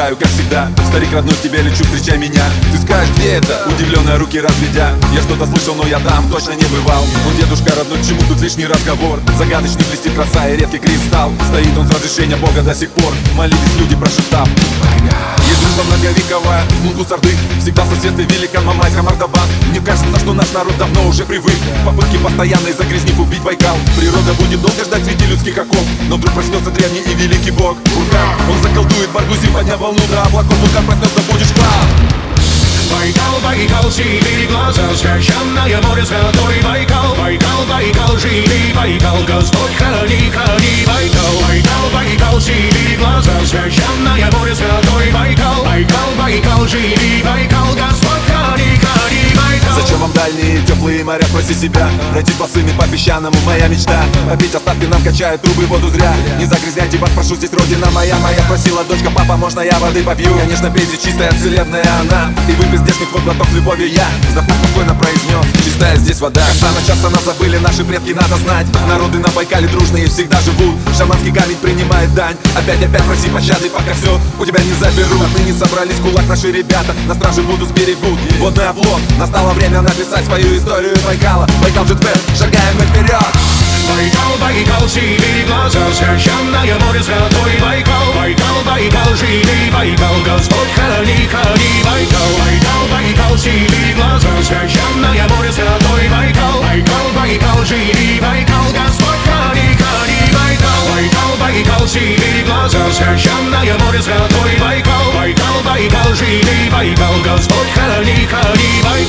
встречаю, как всегда. Старик родной, к тебе лечу, встречай меня. Ты скажешь, где это? Удивленные руки разведя. Я что-то слышал, но я там точно не бывал. Он дедушка родной, чему тут лишний разговор? Загадочный блестит краса и редкий кристалл. Стоит он с разрешения Бога до сих пор. Молились люди, прошептав дружба многовековая, мунку сарды Всегда в соседстве великан Мамайска Мордобан Мне кажется, что наш народ давно уже привык. Попытки постоянной загрязнив убить Байкал. Природа будет долго ждать среди людских оков. Но вдруг проснется древний и великий бог. Вулкан, он заколдует Баргузин, подняв волну до облаков Вулкан проснется, будешь клан Байкал, Байкал, синие глаза, священное море святой Байкал, Байкал, Байкал, живи Байкал, Господь храни, храни Байкал, дальние теплые моря, спроси себя. Пройти босыми по песчаному, моя мечта. Попить оставки нам качают трубы, воду зря. Не загрязняйте вас, прошу, здесь родина моя. Моя спросила дочка, папа, можно я воды попью? Конечно, пейте, чистая вселенная она. И вы без здешних вот глоток с любовью я Вздохнув спокойно произнес, чистая здесь вода. Самое часто нас забыли наши предки, надо знать. Народы на Байкале дружные всегда живут. Шаманский камень принимает дань. Опять-опять проси пощады, пока все у тебя не заберут. Отныне собрались в кулак наши ребята. На страже будут сберегут. Водный облог Настало время написать писать свою историю. Байкала Байкал Джетбет, шагаем мы вперед Байкал, Байкал, сибири глаза, священное море, святой Байкал. Байкал, Байкал, живи, Байкал, Господь храни, храни. Байкал, Байкал, Байкал, сибири глаза, священное море, святой Байкал. Байкал, Байкал, живи, Байкал, Господь храни, храни. Байкал, Байкал, Байкал, сибири глаза, священное море, святой Байкал. Байкал, Байкал, живи, Байкал, Господь храни, храни. Байкал